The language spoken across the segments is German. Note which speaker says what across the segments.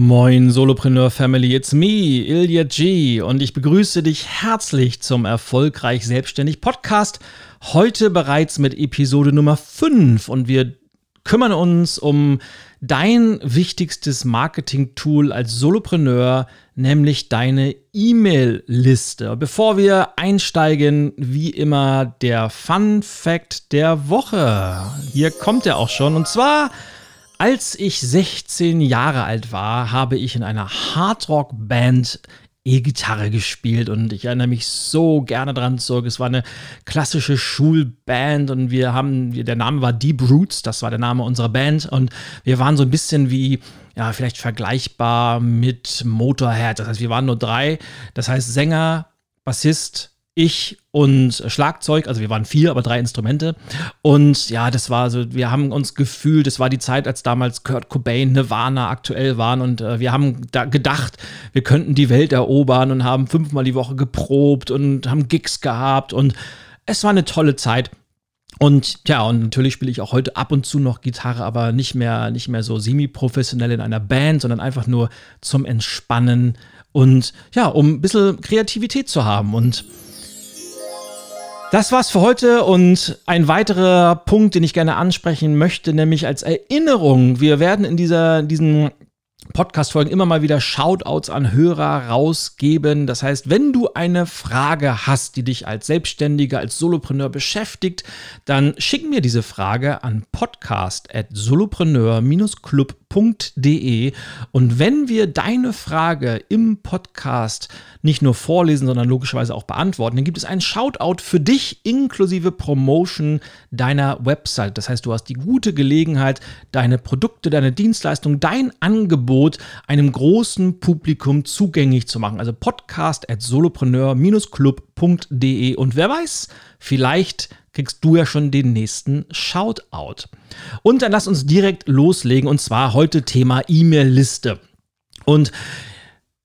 Speaker 1: Moin Solopreneur Family, it's me, Ilya G. Und ich begrüße dich herzlich zum Erfolgreich Selbstständig Podcast. Heute bereits mit Episode Nummer 5 und wir kümmern uns um dein wichtigstes Marketing-Tool als Solopreneur, nämlich deine E-Mail-Liste. Bevor wir einsteigen, wie immer der Fun Fact der Woche. Hier kommt er auch schon und zwar als ich 16 Jahre alt war, habe ich in einer Hardrock-Band E-Gitarre gespielt und ich erinnere mich so gerne dran zurück. Es war eine klassische Schulband und wir haben, der Name war Deep Roots, das war der Name unserer Band und wir waren so ein bisschen wie, ja, vielleicht vergleichbar mit Motorhead. Das heißt, wir waren nur drei. Das heißt, Sänger, Bassist, ich und Schlagzeug, also wir waren vier, aber drei Instrumente. Und ja, das war so, wir haben uns gefühlt, das war die Zeit, als damals Kurt Cobain, Nirvana aktuell waren und äh, wir haben da gedacht, wir könnten die Welt erobern und haben fünfmal die Woche geprobt und haben Gigs gehabt und es war eine tolle Zeit. Und ja, und natürlich spiele ich auch heute ab und zu noch Gitarre, aber nicht mehr, nicht mehr so semi-professionell in einer Band, sondern einfach nur zum Entspannen und ja, um ein bisschen Kreativität zu haben. Und das war's für heute und ein weiterer Punkt, den ich gerne ansprechen möchte, nämlich als Erinnerung. Wir werden in dieser, diesen Podcast-Folgen immer mal wieder Shoutouts an Hörer rausgeben. Das heißt, wenn du eine Frage hast, die dich als Selbstständiger, als Solopreneur beschäftigt, dann schick mir diese Frage an podcast.solopreneur-club.de und wenn wir deine Frage im Podcast nicht nur vorlesen, sondern logischerweise auch beantworten, dann gibt es einen Shoutout für dich inklusive Promotion deiner Website. Das heißt, du hast die gute Gelegenheit, deine Produkte, deine Dienstleistung, dein Angebot einem großen Publikum zugänglich zu machen. Also podcast at solopreneur-club.de und wer weiß, vielleicht kriegst du ja schon den nächsten Shoutout. Und dann lass uns direkt loslegen und zwar heute Thema E-Mail-Liste. Und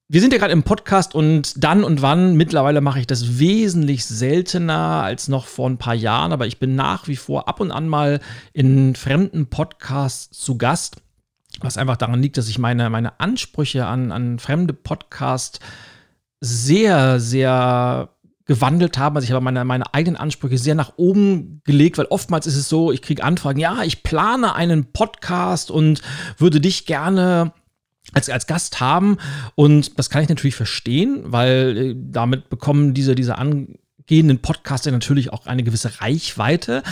Speaker 1: wir sind ja gerade im Podcast und dann und wann, mittlerweile mache ich das wesentlich seltener als noch vor ein paar Jahren, aber ich bin nach wie vor ab und an mal in fremden Podcasts zu Gast, was einfach daran liegt, dass ich meine, meine Ansprüche an, an fremde Podcasts sehr, sehr gewandelt habe. Also ich habe meine, meine eigenen Ansprüche sehr nach oben gelegt, weil oftmals ist es so, ich kriege Anfragen, ja, ich plane einen Podcast und würde dich gerne als, als Gast haben. Und das kann ich natürlich verstehen, weil äh, damit bekommen diese, diese angehenden Podcaster natürlich auch eine gewisse Reichweite.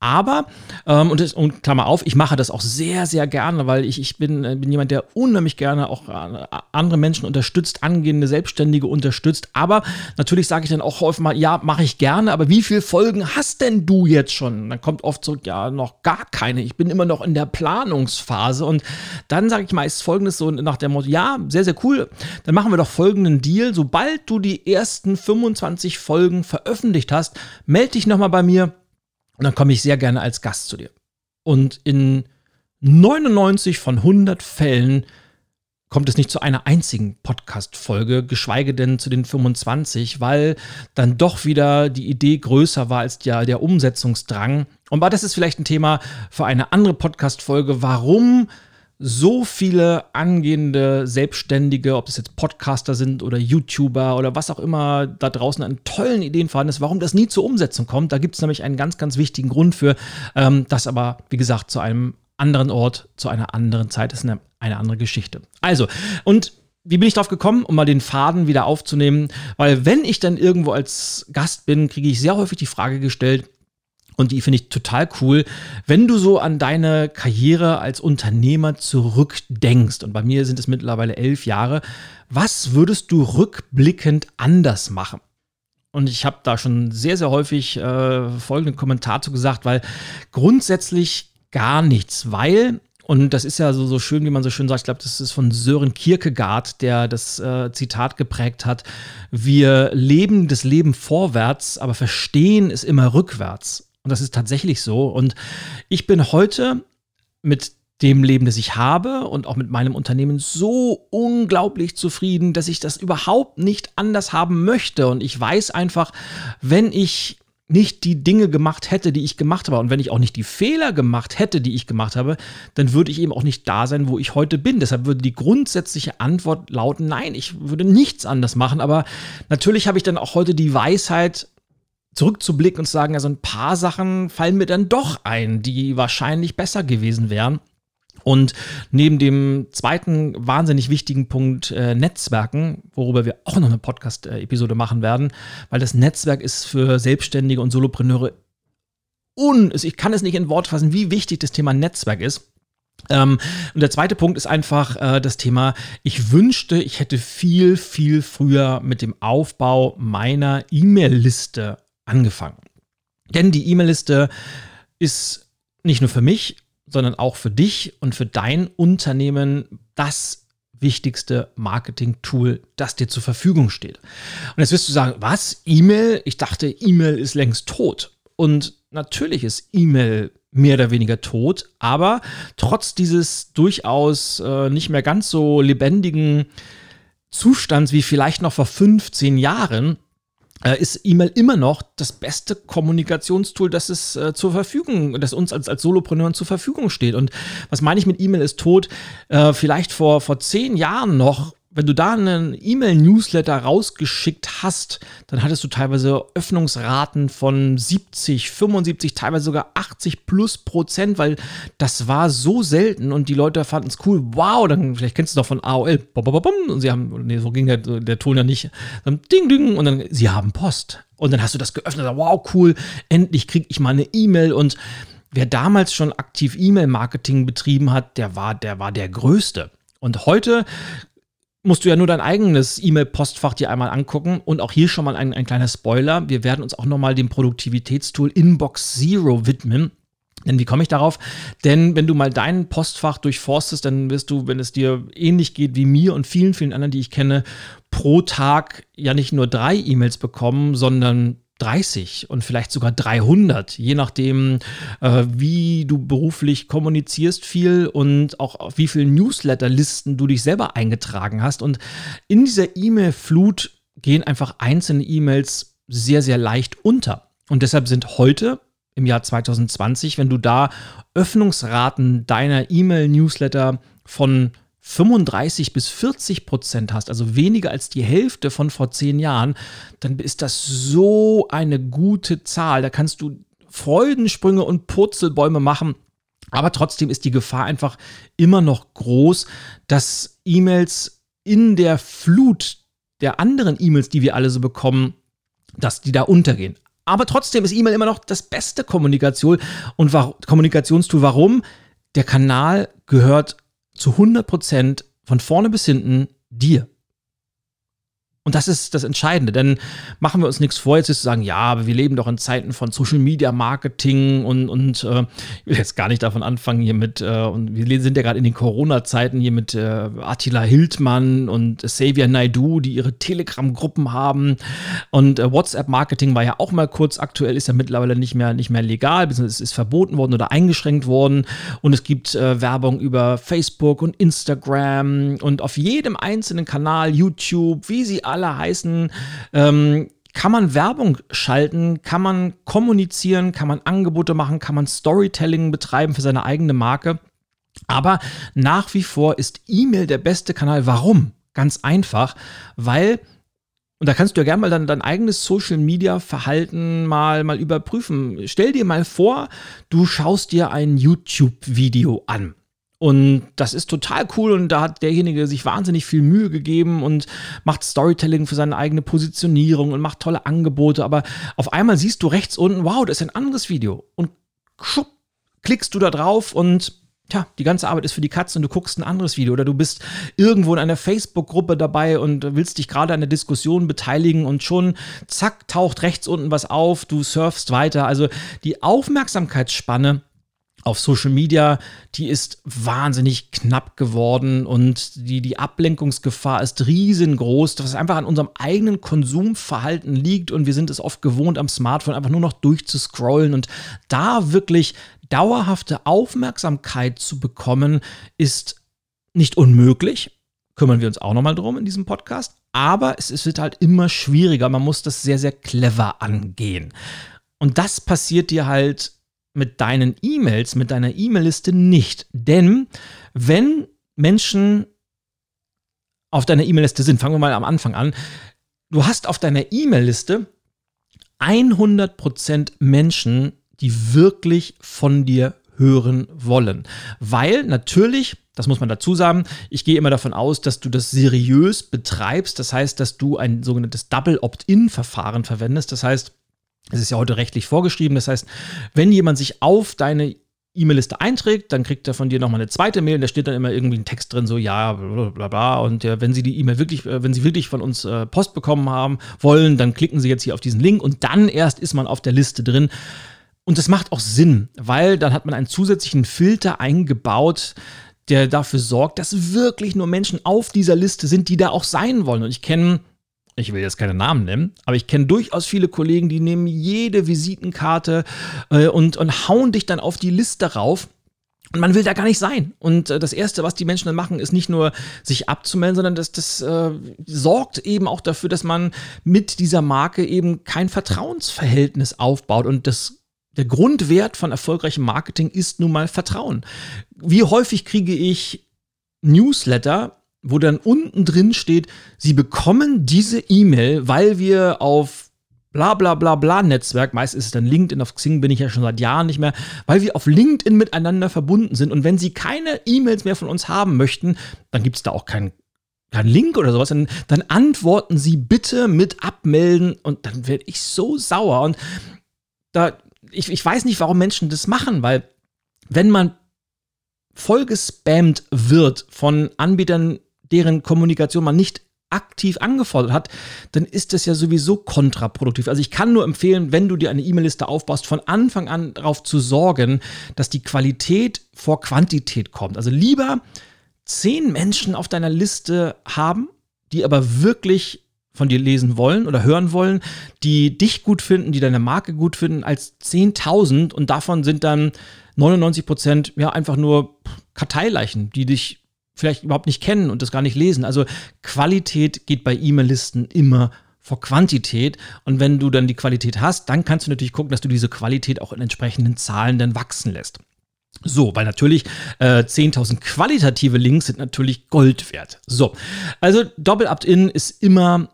Speaker 1: Aber, ähm, und, das, und Klammer auf, ich mache das auch sehr, sehr gerne, weil ich, ich bin, äh, bin jemand, der unheimlich gerne auch äh, andere Menschen unterstützt, angehende Selbstständige unterstützt. Aber natürlich sage ich dann auch häufig mal, ja, mache ich gerne, aber wie viele Folgen hast denn du jetzt schon? Dann kommt oft zurück, ja, noch gar keine. Ich bin immer noch in der Planungsphase. Und dann sage ich meist folgendes so nach dem Motto, ja, sehr, sehr cool. Dann machen wir doch folgenden Deal. Sobald du die ersten 25 Folgen veröffentlicht hast, melde dich nochmal bei mir und dann komme ich sehr gerne als Gast zu dir. Und in 99 von 100 Fällen kommt es nicht zu einer einzigen Podcast-Folge, geschweige denn zu den 25, weil dann doch wieder die Idee größer war als der, der Umsetzungsdrang. Und das ist vielleicht ein Thema für eine andere Podcast-Folge, warum so viele angehende Selbstständige, ob das jetzt Podcaster sind oder YouTuber oder was auch immer da draußen an tollen Ideen vorhanden ist, warum das nie zur Umsetzung kommt. Da gibt es nämlich einen ganz, ganz wichtigen Grund für, ähm, das aber, wie gesagt, zu einem anderen Ort, zu einer anderen Zeit ist eine, eine andere Geschichte. Also, und wie bin ich drauf gekommen, um mal den Faden wieder aufzunehmen? Weil wenn ich dann irgendwo als Gast bin, kriege ich sehr häufig die Frage gestellt, und die finde ich total cool, wenn du so an deine Karriere als Unternehmer zurückdenkst. Und bei mir sind es mittlerweile elf Jahre. Was würdest du rückblickend anders machen? Und ich habe da schon sehr, sehr häufig äh, folgenden Kommentar zu gesagt, weil grundsätzlich gar nichts, weil und das ist ja so, so schön, wie man so schön sagt. Ich glaube, das ist von Sören Kierkegaard, der das äh, Zitat geprägt hat. Wir leben das Leben vorwärts, aber verstehen es immer rückwärts. Und das ist tatsächlich so. Und ich bin heute mit dem Leben, das ich habe und auch mit meinem Unternehmen so unglaublich zufrieden, dass ich das überhaupt nicht anders haben möchte. Und ich weiß einfach, wenn ich nicht die Dinge gemacht hätte, die ich gemacht habe, und wenn ich auch nicht die Fehler gemacht hätte, die ich gemacht habe, dann würde ich eben auch nicht da sein, wo ich heute bin. Deshalb würde die grundsätzliche Antwort lauten, nein, ich würde nichts anders machen. Aber natürlich habe ich dann auch heute die Weisheit, zurückzublicken und zu sagen, also ein paar Sachen fallen mir dann doch ein, die wahrscheinlich besser gewesen wären. Und neben dem zweiten wahnsinnig wichtigen Punkt äh, Netzwerken, worüber wir auch noch eine Podcast-Episode machen werden, weil das Netzwerk ist für Selbstständige und Solopreneure un, ich kann es nicht in Worte fassen, wie wichtig das Thema Netzwerk ist. Ähm, und der zweite Punkt ist einfach äh, das Thema, ich wünschte, ich hätte viel, viel früher mit dem Aufbau meiner E-Mail-Liste angefangen. Denn die E-Mail-Liste ist nicht nur für mich sondern auch für dich und für dein Unternehmen das wichtigste Marketing-Tool, das dir zur Verfügung steht. Und jetzt wirst du sagen, was? E-Mail? Ich dachte, E-Mail ist längst tot. Und natürlich ist E-Mail mehr oder weniger tot, aber trotz dieses durchaus äh, nicht mehr ganz so lebendigen Zustands wie vielleicht noch vor 15 Jahren ist E-Mail immer noch das beste Kommunikationstool, das es äh, zur Verfügung, das uns als, als Solopreneuren zur Verfügung steht. Und was meine ich mit E-Mail ist tot? Äh, vielleicht vor, vor zehn Jahren noch wenn du da einen E-Mail-Newsletter rausgeschickt hast, dann hattest du teilweise Öffnungsraten von 70, 75, teilweise sogar 80 plus Prozent, weil das war so selten und die Leute fanden es cool. Wow, dann vielleicht kennst du doch von AOL. Und sie haben, nee, so ging der, der Ton ja nicht. Dann ding, ding, und dann, sie haben Post. Und dann hast du das geöffnet. Wow, cool, endlich kriege ich mal eine E-Mail und wer damals schon aktiv E-Mail-Marketing betrieben hat, der war, der war der Größte. Und heute musst du ja nur dein eigenes E-Mail-Postfach dir einmal angucken. Und auch hier schon mal ein, ein kleiner Spoiler. Wir werden uns auch nochmal dem Produktivitätstool Inbox Zero widmen. Denn wie komme ich darauf? Denn wenn du mal dein Postfach durchforstest, dann wirst du, wenn es dir ähnlich geht wie mir und vielen, vielen anderen, die ich kenne, pro Tag ja nicht nur drei E-Mails bekommen, sondern 30 und vielleicht sogar 300, je nachdem, äh, wie du beruflich kommunizierst viel und auch auf wie viele Newsletterlisten du dich selber eingetragen hast. Und in dieser E-Mail-Flut gehen einfach einzelne E-Mails sehr, sehr leicht unter. Und deshalb sind heute im Jahr 2020, wenn du da Öffnungsraten deiner E-Mail-Newsletter von 35 bis 40 Prozent hast, also weniger als die Hälfte von vor zehn Jahren, dann ist das so eine gute Zahl. Da kannst du Freudensprünge und Purzelbäume machen. Aber trotzdem ist die Gefahr einfach immer noch groß, dass E-Mails in der Flut der anderen E-Mails, die wir alle so bekommen, dass die da untergehen. Aber trotzdem ist E-Mail immer noch das beste Kommunikation und Kommunikationstool. Warum? Der Kanal gehört zu 100% von vorne bis hinten dir. Und das ist das Entscheidende, denn machen wir uns nichts vor, jetzt ist zu sagen, ja, aber wir leben doch in Zeiten von Social Media Marketing und, und äh, ich will jetzt gar nicht davon anfangen hier mit, äh, und wir sind ja gerade in den Corona-Zeiten hier mit äh, Attila Hildmann und Xavier Naidu, die ihre Telegram-Gruppen haben. Und äh, WhatsApp-Marketing war ja auch mal kurz aktuell, ist ja mittlerweile nicht mehr, nicht mehr legal, beziehungsweise es ist verboten worden oder eingeschränkt worden. Und es gibt äh, Werbung über Facebook und Instagram und auf jedem einzelnen Kanal, YouTube, wie sie alle alle heißen, ähm, kann man Werbung schalten, kann man kommunizieren, kann man Angebote machen, kann man Storytelling betreiben für seine eigene Marke. Aber nach wie vor ist E-Mail der beste Kanal. Warum? Ganz einfach, weil und da kannst du ja gerne mal dein, dein eigenes Social Media Verhalten mal, mal überprüfen. Stell dir mal vor, du schaust dir ein YouTube-Video an Und das ist total cool und da hat derjenige sich wahnsinnig viel Mühe gegeben und macht Storytelling für seine eigene Positionierung und macht tolle Angebote. Aber auf einmal siehst du rechts unten, wow, das ist ein anderes Video. Und schupp, klickst du da drauf und Tja, die ganze Arbeit ist für die Katze und du guckst ein anderes Video oder du bist irgendwo in einer Facebook-Gruppe dabei und willst dich gerade an der Diskussion beteiligen und schon zack, taucht rechts unten was auf, du surfst weiter. Also die Aufmerksamkeitsspanne auf Social Media, die ist wahnsinnig knapp geworden und die, die Ablenkungsgefahr ist riesengroß, was einfach an unserem eigenen Konsumverhalten liegt und wir sind es oft gewohnt, am Smartphone einfach nur noch durchzuscrollen und da wirklich dauerhafte Aufmerksamkeit zu bekommen, ist nicht unmöglich. Kümmern wir uns auch nochmal drum in diesem Podcast. Aber es wird halt immer schwieriger. Man muss das sehr, sehr clever angehen. Und das passiert dir halt mit deinen E-Mails, mit deiner E-Mail-Liste nicht. Denn wenn Menschen auf deiner E-Mail-Liste sind, fangen wir mal am Anfang an, du hast auf deiner E-Mail-Liste 100% Menschen, die wirklich von dir hören wollen. Weil natürlich, das muss man dazu sagen, ich gehe immer davon aus, dass du das seriös betreibst. Das heißt, dass du ein sogenanntes Double Opt-in-Verfahren verwendest. Das heißt, es ist ja heute rechtlich vorgeschrieben. Das heißt, wenn jemand sich auf deine E-Mail-Liste einträgt, dann kriegt er von dir nochmal eine zweite Mail, da steht dann immer irgendwie ein Text drin, so ja, bla bla bla. Und ja, wenn Sie die E-Mail wirklich, äh, wenn Sie wirklich von uns äh, Post bekommen haben wollen, dann klicken Sie jetzt hier auf diesen Link und dann erst ist man auf der Liste drin. Und das macht auch Sinn, weil dann hat man einen zusätzlichen Filter eingebaut, der dafür sorgt, dass wirklich nur Menschen auf dieser Liste sind, die da auch sein wollen. Und ich kenne ich will jetzt keine Namen nennen, aber ich kenne durchaus viele Kollegen, die nehmen jede Visitenkarte äh, und, und hauen dich dann auf die Liste rauf. Und man will da gar nicht sein. Und äh, das Erste, was die Menschen dann machen, ist nicht nur sich abzumelden, sondern das, das äh, sorgt eben auch dafür, dass man mit dieser Marke eben kein Vertrauensverhältnis aufbaut. Und das der Grundwert von erfolgreichem Marketing ist nun mal Vertrauen. Wie häufig kriege ich Newsletter, wo dann unten drin steht, Sie bekommen diese E-Mail, weil wir auf bla bla bla bla Netzwerk, meist ist es dann LinkedIn, auf Xing bin ich ja schon seit Jahren nicht mehr, weil wir auf LinkedIn miteinander verbunden sind. Und wenn Sie keine E-Mails mehr von uns haben möchten, dann gibt es da auch keinen kein Link oder sowas, dann, dann antworten Sie bitte mit abmelden und dann werde ich so sauer. Und da, ich, ich weiß nicht, warum Menschen das machen, weil wenn man voll gespammt wird von Anbietern, deren Kommunikation man nicht aktiv angefordert hat, dann ist das ja sowieso kontraproduktiv. Also ich kann nur empfehlen, wenn du dir eine E-Mail-Liste aufbaust, von Anfang an darauf zu sorgen, dass die Qualität vor Quantität kommt. Also lieber zehn Menschen auf deiner Liste haben, die aber wirklich von dir lesen wollen oder hören wollen, die dich gut finden, die deine Marke gut finden, als 10.000 und davon sind dann 99 Prozent ja einfach nur Karteileichen, die dich vielleicht überhaupt nicht kennen und das gar nicht lesen. Also Qualität geht bei E-Mail-Listen immer vor Quantität. Und wenn du dann die Qualität hast, dann kannst du natürlich gucken, dass du diese Qualität auch in entsprechenden Zahlen dann wachsen lässt. So, weil natürlich äh, 10.000 qualitative Links sind natürlich Gold wert. So, also Doppel-Opt-In ist immer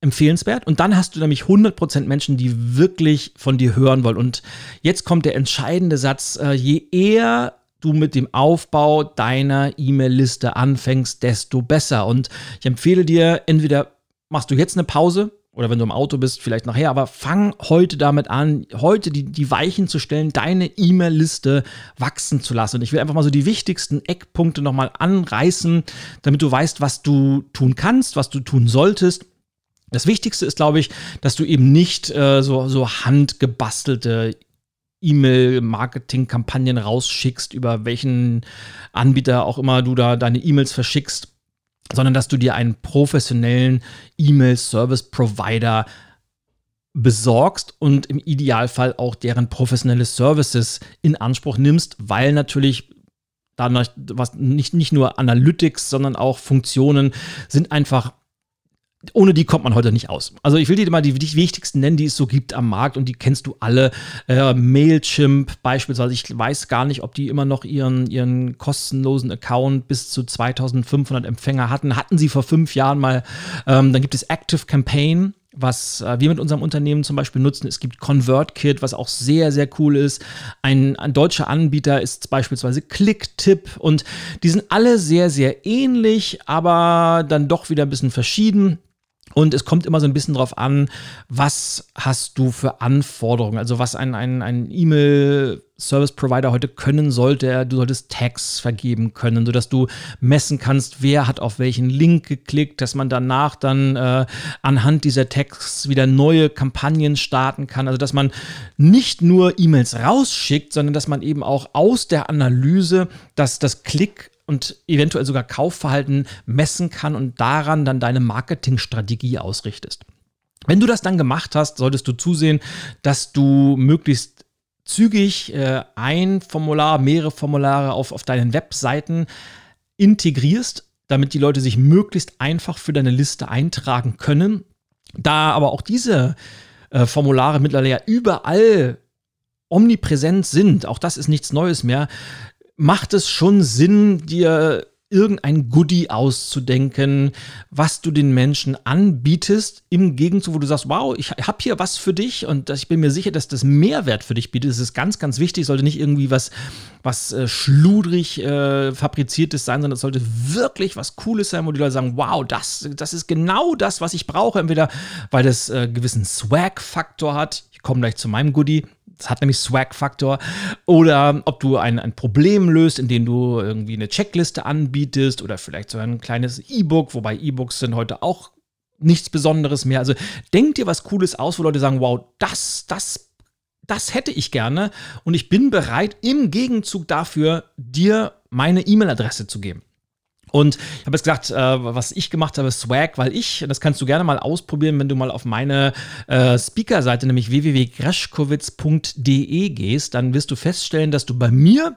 Speaker 1: empfehlenswert. Und dann hast du nämlich 100% Menschen, die wirklich von dir hören wollen. Und jetzt kommt der entscheidende Satz, äh, je eher du mit dem Aufbau deiner E-Mail-Liste anfängst, desto besser. Und ich empfehle dir, entweder machst du jetzt eine Pause oder wenn du im Auto bist, vielleicht nachher, aber fang heute damit an, heute die, die Weichen zu stellen, deine E-Mail-Liste wachsen zu lassen. Und ich will einfach mal so die wichtigsten Eckpunkte nochmal anreißen, damit du weißt, was du tun kannst, was du tun solltest. Das Wichtigste ist, glaube ich, dass du eben nicht äh, so, so handgebastelte E-Mail-Marketing-Kampagnen rausschickst, über welchen Anbieter auch immer du da deine E-Mails verschickst, sondern dass du dir einen professionellen E-Mail-Service-Provider besorgst und im Idealfall auch deren professionelle Services in Anspruch nimmst, weil natürlich was nicht, nicht nur Analytics, sondern auch Funktionen sind einfach ohne die kommt man heute nicht aus. Also ich will dir mal die, die wichtigsten nennen, die es so gibt am Markt und die kennst du alle. Äh, Mailchimp beispielsweise, ich weiß gar nicht, ob die immer noch ihren, ihren kostenlosen Account bis zu 2500 Empfänger hatten. Hatten sie vor fünf Jahren mal. Ähm, dann gibt es Active Campaign. was äh, wir mit unserem Unternehmen zum Beispiel nutzen. Es gibt ConvertKit, was auch sehr, sehr cool ist. Ein, ein deutscher Anbieter ist beispielsweise ClickTip und die sind alle sehr, sehr ähnlich, aber dann doch wieder ein bisschen verschieden. Und es kommt immer so ein bisschen drauf an, was hast du für Anforderungen? Also was ein, ein, ein E-Mail-Service-Provider heute können sollte. Du solltest Tags vergeben können, sodass du messen kannst, wer hat auf welchen Link geklickt, dass man danach dann äh, anhand dieser Tags wieder neue Kampagnen starten kann. Also dass man nicht nur E-Mails rausschickt, sondern dass man eben auch aus der Analyse dass das Klick und eventuell sogar Kaufverhalten messen kann und daran dann deine Marketingstrategie ausrichtest. Wenn du das dann gemacht hast, solltest du zusehen, dass du möglichst zügig äh, ein Formular, mehrere Formulare auf, auf deinen Webseiten integrierst, damit die Leute sich möglichst einfach für deine Liste eintragen können. Da aber auch diese äh, Formulare mittlerweile ja überall omnipräsent sind, auch das ist nichts Neues mehr, macht es schon Sinn, dir irgendein Goodie auszudenken, was du den Menschen anbietest, im Gegenzug, wo du sagst, wow, ich habe hier was für dich und ich bin mir sicher, dass das Mehrwert für dich bietet. Das ist ganz, ganz wichtig, sollte nicht irgendwie was, was äh, schludrig äh, fabriziertes sein, sondern es sollte wirklich was Cooles sein, wo die Leute sagen, wow, das, das ist genau das, was ich brauche. Entweder weil das äh, gewissen Swag-Faktor hat, ich komme gleich zu meinem Goodie, das hat nämlich Swag-Faktor. Oder ob du ein, ein Problem löst, indem du irgendwie eine Checkliste anbietest oder vielleicht so ein kleines E-Book, wobei E-Books sind heute auch nichts Besonderes mehr. Also denk dir was Cooles aus, wo Leute sagen, wow, das, das, das hätte ich gerne und ich bin bereit, im Gegenzug dafür dir meine E-Mail-Adresse zu geben. Und ich habe jetzt gesagt, äh, was ich gemacht habe, Swag, weil ich, das kannst du gerne mal ausprobieren, wenn du mal auf meine äh, Speaker-Seite, nämlich www.greschkowitz.de gehst, dann wirst du feststellen, dass du bei mir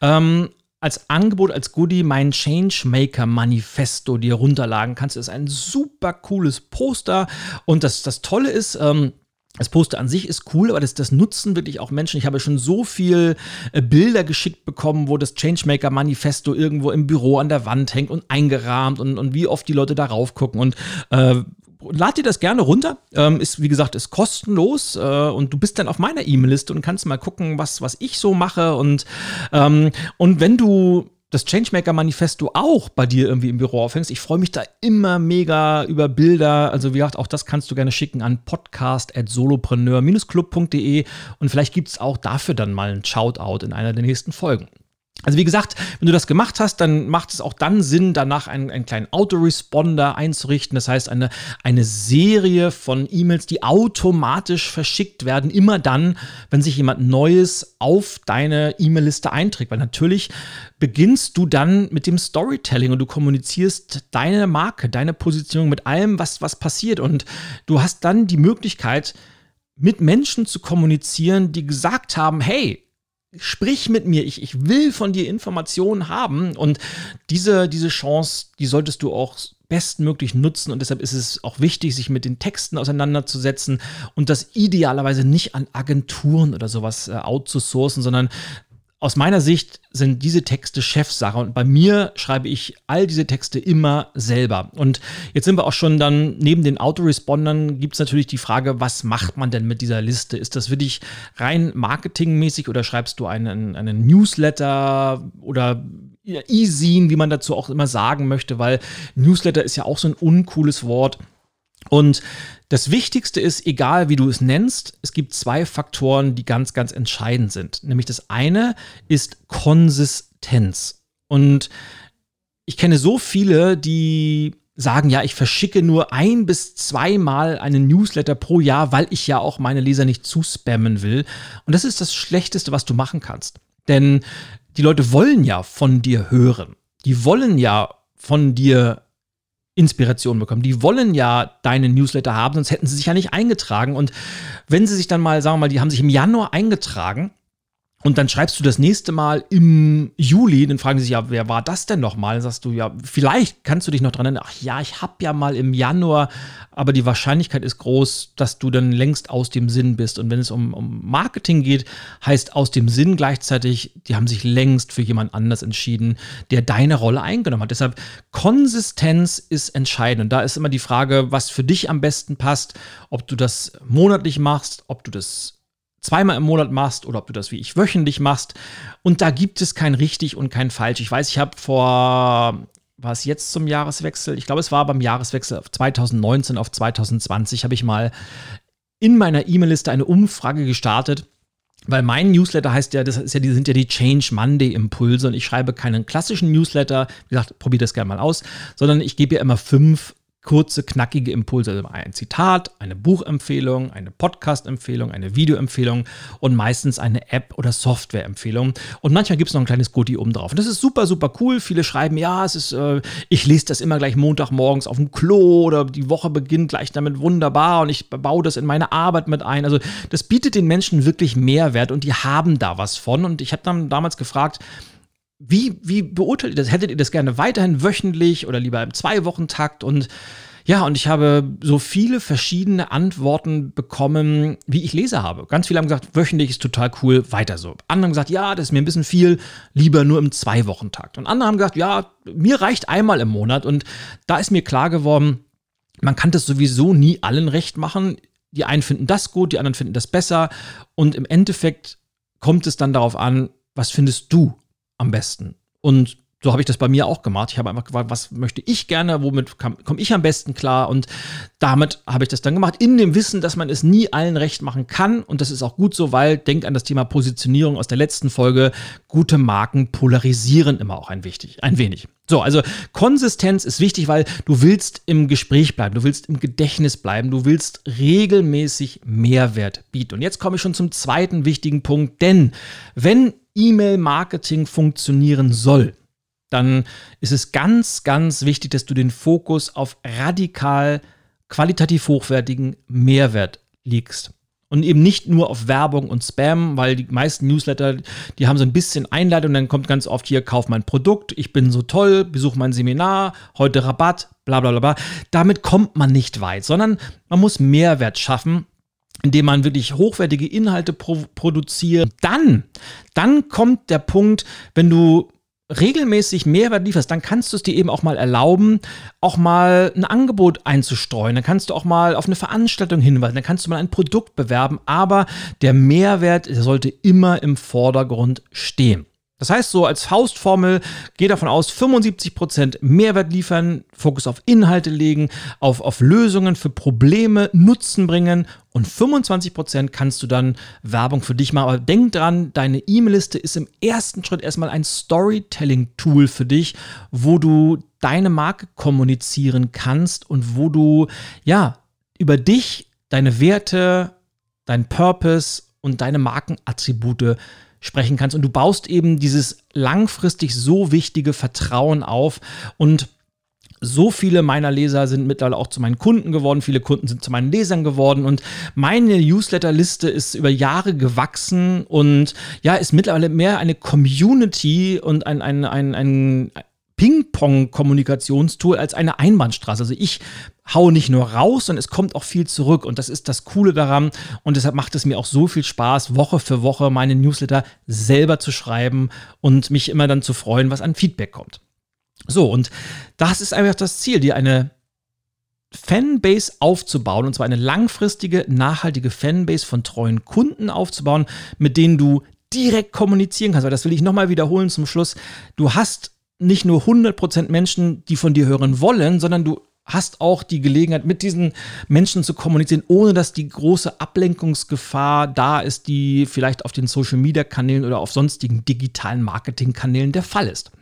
Speaker 1: ähm, als Angebot, als Goodie mein Changemaker Manifesto dir runterladen kannst. Das ist ein super cooles Poster und das, das Tolle ist, ähm, das Poster an sich ist cool, aber das, das nutzen wirklich auch Menschen. Ich habe schon so viel äh, Bilder geschickt bekommen, wo das Changemaker Manifesto irgendwo im Büro an der Wand hängt und eingerahmt und, und wie oft die Leute darauf gucken. Und äh, lad dir das gerne runter. Ähm, ist, wie gesagt, ist kostenlos äh, und du bist dann auf meiner E-Mail-Liste und kannst mal gucken, was, was ich so mache. Und, ähm, und wenn du das Changemaker-Manifesto auch bei dir irgendwie im Büro aufhängst. Ich freue mich da immer mega über Bilder. Also wie gesagt, auch das kannst du gerne schicken an podcast.solopreneur-club.de und vielleicht gibt es auch dafür dann mal einen Shoutout in einer der nächsten Folgen. Also wie gesagt, wenn du das gemacht hast, dann macht es auch dann Sinn, danach einen, einen kleinen Autoresponder einzurichten. Das heißt, eine, eine Serie von E-Mails, die automatisch verschickt werden, immer dann, wenn sich jemand Neues auf deine E-Mail-Liste einträgt. Weil natürlich beginnst du dann mit dem Storytelling und du kommunizierst deine Marke, deine Positionierung mit allem, was, was passiert. Und du hast dann die Möglichkeit, mit Menschen zu kommunizieren, die gesagt haben, hey, sprich mit mir, ich, ich will von dir Informationen haben. Und diese, diese Chance, die solltest du auch bestmöglich nutzen und deshalb ist es auch wichtig, sich mit den Texten auseinanderzusetzen und das idealerweise nicht an Agenturen oder sowas äh, outzusourcen, sondern aus meiner Sicht sind diese Texte Chefsache und bei mir schreibe ich all diese Texte immer selber. Und jetzt sind wir auch schon dann neben den Autorespondern gibt es natürlich die Frage, was macht man denn mit dieser Liste? Ist das wirklich rein marketingmäßig oder schreibst du einen, einen Newsletter oder E-Zine, wie man dazu auch immer sagen möchte, weil Newsletter ist ja auch so ein uncooles Wort. Und das Wichtigste ist, egal wie du es nennst, es gibt zwei Faktoren, die ganz, ganz entscheidend sind. Nämlich das eine ist Konsistenz. Und ich kenne so viele, die sagen, ja, ich verschicke nur ein bis zweimal einen Newsletter pro Jahr, weil ich ja auch meine Leser nicht zuspammen will. Und das ist das Schlechteste, was du machen kannst. Denn die Leute wollen ja von dir hören. Die wollen ja von dir Inspiration bekommen. Die wollen ja deinen Newsletter haben, sonst hätten sie sich ja nicht eingetragen. Und wenn sie sich dann mal, sagen wir mal, die haben sich im Januar eingetragen Und dann schreibst du das nächste Mal im Juli, dann fragen sie sich ja, wer war das denn nochmal? Dann sagst du, ja, vielleicht kannst du dich noch dran erinnern, ach ja, ich habe ja mal im Januar, aber die Wahrscheinlichkeit ist groß, dass du dann längst aus dem Sinn bist. Und wenn es um, um Marketing geht, heißt aus dem Sinn gleichzeitig, die haben sich längst für jemand anders entschieden, der deine Rolle eingenommen hat. Deshalb Konsistenz ist entscheidend. Und da ist immer die Frage, was für dich am besten passt, ob du das monatlich machst, ob du das zweimal im Monat machst oder ob du das wie ich wöchentlich machst. Und da gibt es kein richtig und kein falsch. Ich weiß, ich habe vor, war es jetzt zum Jahreswechsel? Ich glaube, es war beim Jahreswechsel 2019 auf 2020, habe ich mal in meiner E-Mail-Liste eine Umfrage gestartet. Weil mein Newsletter heißt ja, das ist ja, die sind ja die Change Monday Impulse und ich schreibe keinen klassischen Newsletter. Wie gesagt, probiert das gerne mal aus, sondern ich gebe ja immer fünf kurze, knackige Impulse. Also ein Zitat, eine Buchempfehlung, eine Podcast-Empfehlung, eine Videoempfehlung und meistens eine App- oder Software-Empfehlung. Und manchmal gibt es noch ein kleines Goodie oben drauf. Und das ist super, super cool. Viele schreiben, ja, es ist, äh, ich lese das immer gleich Montagmorgens auf dem Klo oder die Woche beginnt gleich damit wunderbar und ich baue das in meine Arbeit mit ein. Also das bietet den Menschen wirklich Mehrwert und die haben da was von. Und ich habe dann damals gefragt, wie, wie beurteilt ihr das? Hättet ihr das gerne weiterhin wöchentlich oder lieber im Zwei-Wochen-Takt? Und ja, und ich habe so viele verschiedene Antworten bekommen, wie ich Leser habe. Ganz viele haben gesagt, wöchentlich ist total cool, weiter so. Andere haben gesagt, ja, das ist mir ein bisschen viel, lieber nur im Zwei-Wochen-Takt. Und andere haben gesagt, ja, mir reicht einmal im Monat. Und da ist mir klar geworden, man kann das sowieso nie allen recht machen. Die einen finden das gut, die anderen finden das besser. Und im Endeffekt kommt es dann darauf an, was findest du am besten. Und so habe ich das bei mir auch gemacht. Ich habe einfach gefragt, was möchte ich gerne, womit komme ich am besten klar? Und damit habe ich das dann gemacht, in dem Wissen, dass man es nie allen recht machen kann. Und das ist auch gut so, weil, denk an das Thema Positionierung aus der letzten Folge, gute Marken polarisieren immer auch ein, wichtig, ein wenig. So, also Konsistenz ist wichtig, weil du willst im Gespräch bleiben, du willst im Gedächtnis bleiben, du willst regelmäßig Mehrwert bieten. Und jetzt komme ich schon zum zweiten wichtigen Punkt, denn wenn E-Mail-Marketing funktionieren soll, dann ist es ganz, ganz wichtig, dass du den Fokus auf radikal qualitativ hochwertigen Mehrwert legst. Und eben nicht nur auf Werbung und Spam, weil die meisten Newsletter, die haben so ein bisschen Einleitung, dann kommt ganz oft hier, kauf mein Produkt, ich bin so toll, besuch mein Seminar, heute Rabatt, bla bla bla. Damit kommt man nicht weit, sondern man muss Mehrwert schaffen indem man wirklich hochwertige Inhalte pro produziert. Dann, dann kommt der Punkt, wenn du regelmäßig Mehrwert lieferst, dann kannst du es dir eben auch mal erlauben, auch mal ein Angebot einzustreuen. Dann kannst du auch mal auf eine Veranstaltung hinweisen, dann kannst du mal ein Produkt bewerben, aber der Mehrwert der sollte immer im Vordergrund stehen. Das heißt, so als Faustformel, geh davon aus, 75% Mehrwert liefern, Fokus auf Inhalte legen, auf, auf Lösungen für Probleme, Nutzen bringen und 25% kannst du dann Werbung für dich machen. Aber denk dran, deine E-Mail-Liste ist im ersten Schritt erstmal ein Storytelling-Tool für dich, wo du deine Marke kommunizieren kannst und wo du, ja, über dich, deine Werte, dein Purpose und deine Markenattribute sprechen kannst. Und du baust eben dieses langfristig so wichtige Vertrauen auf. Und so viele meiner Leser sind mittlerweile auch zu meinen Kunden geworden, viele Kunden sind zu meinen Lesern geworden. Und meine Newsletterliste ist über Jahre gewachsen. Und ja, ist mittlerweile mehr eine Community und ein, ein, ein, ein Ping-Pong-Kommunikationstool als eine Einbahnstraße. Also ich haue nicht nur raus, sondern es kommt auch viel zurück. Und das ist das Coole daran. Und deshalb macht es mir auch so viel Spaß, Woche für Woche meine Newsletter selber zu schreiben und mich immer dann zu freuen, was an Feedback kommt. So, und das ist einfach das Ziel, dir eine Fanbase aufzubauen, und zwar eine langfristige, nachhaltige Fanbase von treuen Kunden aufzubauen, mit denen du direkt kommunizieren kannst. Weil das will ich nochmal wiederholen zum Schluss. Du hast nicht nur 100% Menschen, die von dir hören wollen, sondern du hast auch die Gelegenheit, mit diesen Menschen zu kommunizieren, ohne dass die große Ablenkungsgefahr da ist, die vielleicht auf den Social-Media-Kanälen oder auf sonstigen digitalen Marketing-Kanälen der Fall ist.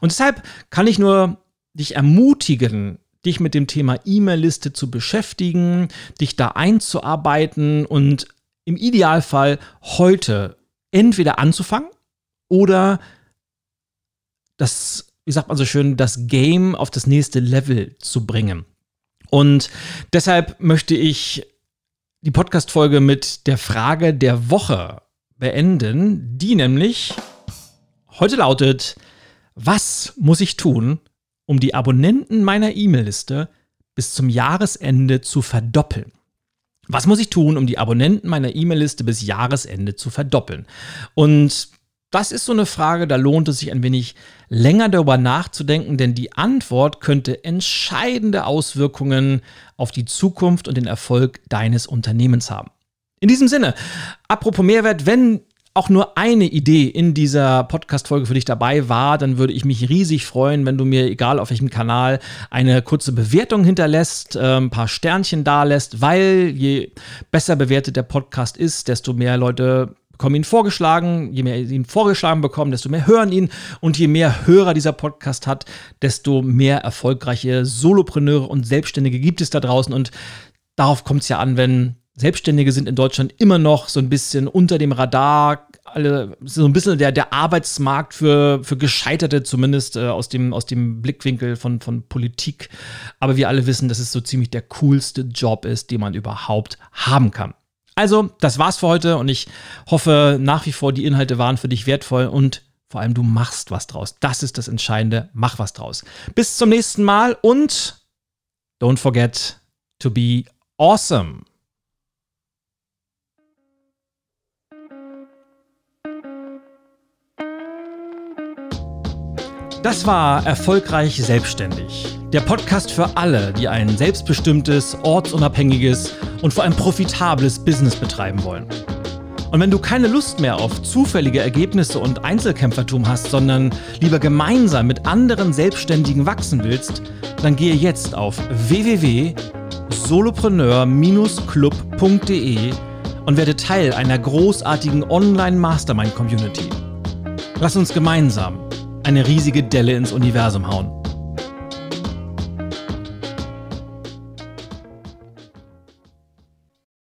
Speaker 1: Und deshalb kann ich nur dich ermutigen, dich mit dem Thema E-Mail-Liste zu beschäftigen, dich da einzuarbeiten und im Idealfall heute entweder anzufangen oder das, wie sagt man so schön, das Game auf das nächste Level zu bringen. Und deshalb möchte ich die Podcast-Folge mit der Frage der Woche beenden, die nämlich heute lautet, was muss ich tun, um die Abonnenten meiner E-Mail-Liste bis zum Jahresende zu verdoppeln? Was muss ich tun, um die Abonnenten meiner E-Mail-Liste bis Jahresende zu verdoppeln? Und das ist so eine Frage, da lohnt es sich ein wenig länger darüber nachzudenken, denn die Antwort könnte entscheidende Auswirkungen auf die Zukunft und den Erfolg deines Unternehmens haben. In diesem Sinne, apropos Mehrwert, wenn auch nur eine Idee in dieser Podcast-Folge für dich dabei war, dann würde ich mich riesig freuen, wenn du mir, egal auf welchem Kanal, eine kurze Bewertung hinterlässt, äh, ein paar Sternchen da lässt, weil je besser bewertet der Podcast ist, desto mehr Leute bekommen ihn vorgeschlagen. Je mehr ihn vorgeschlagen bekommen, desto mehr hören ihn. Und je mehr Hörer dieser Podcast hat, desto mehr erfolgreiche Solopreneure und Selbstständige gibt es da draußen. Und darauf kommt es ja an, wenn Selbstständige sind in Deutschland immer noch so ein bisschen unter dem Radar, alle, so ein bisschen der, der Arbeitsmarkt für, für Gescheiterte, zumindest äh, aus, dem, aus dem Blickwinkel von, von Politik. Aber wir alle wissen, dass es so ziemlich der coolste Job ist, den man überhaupt haben kann. Also, das war's für heute und ich hoffe nach wie vor, die Inhalte waren für dich wertvoll und vor allem du machst was draus. Das ist das Entscheidende. Mach was draus. Bis zum nächsten Mal und don't forget to be awesome. Das war Erfolgreich Selbstständig. Der Podcast für alle, die ein selbstbestimmtes, ortsunabhängiges und vor allem profitables Business betreiben wollen. Und wenn du keine Lust mehr auf zufällige Ergebnisse und Einzelkämpfertum hast, sondern lieber gemeinsam mit anderen Selbstständigen wachsen willst, dann gehe jetzt auf www.solopreneur-club.de und werde Teil einer großartigen Online-Mastermind-Community. Lass uns gemeinsam eine riesige Delle ins Universum hauen.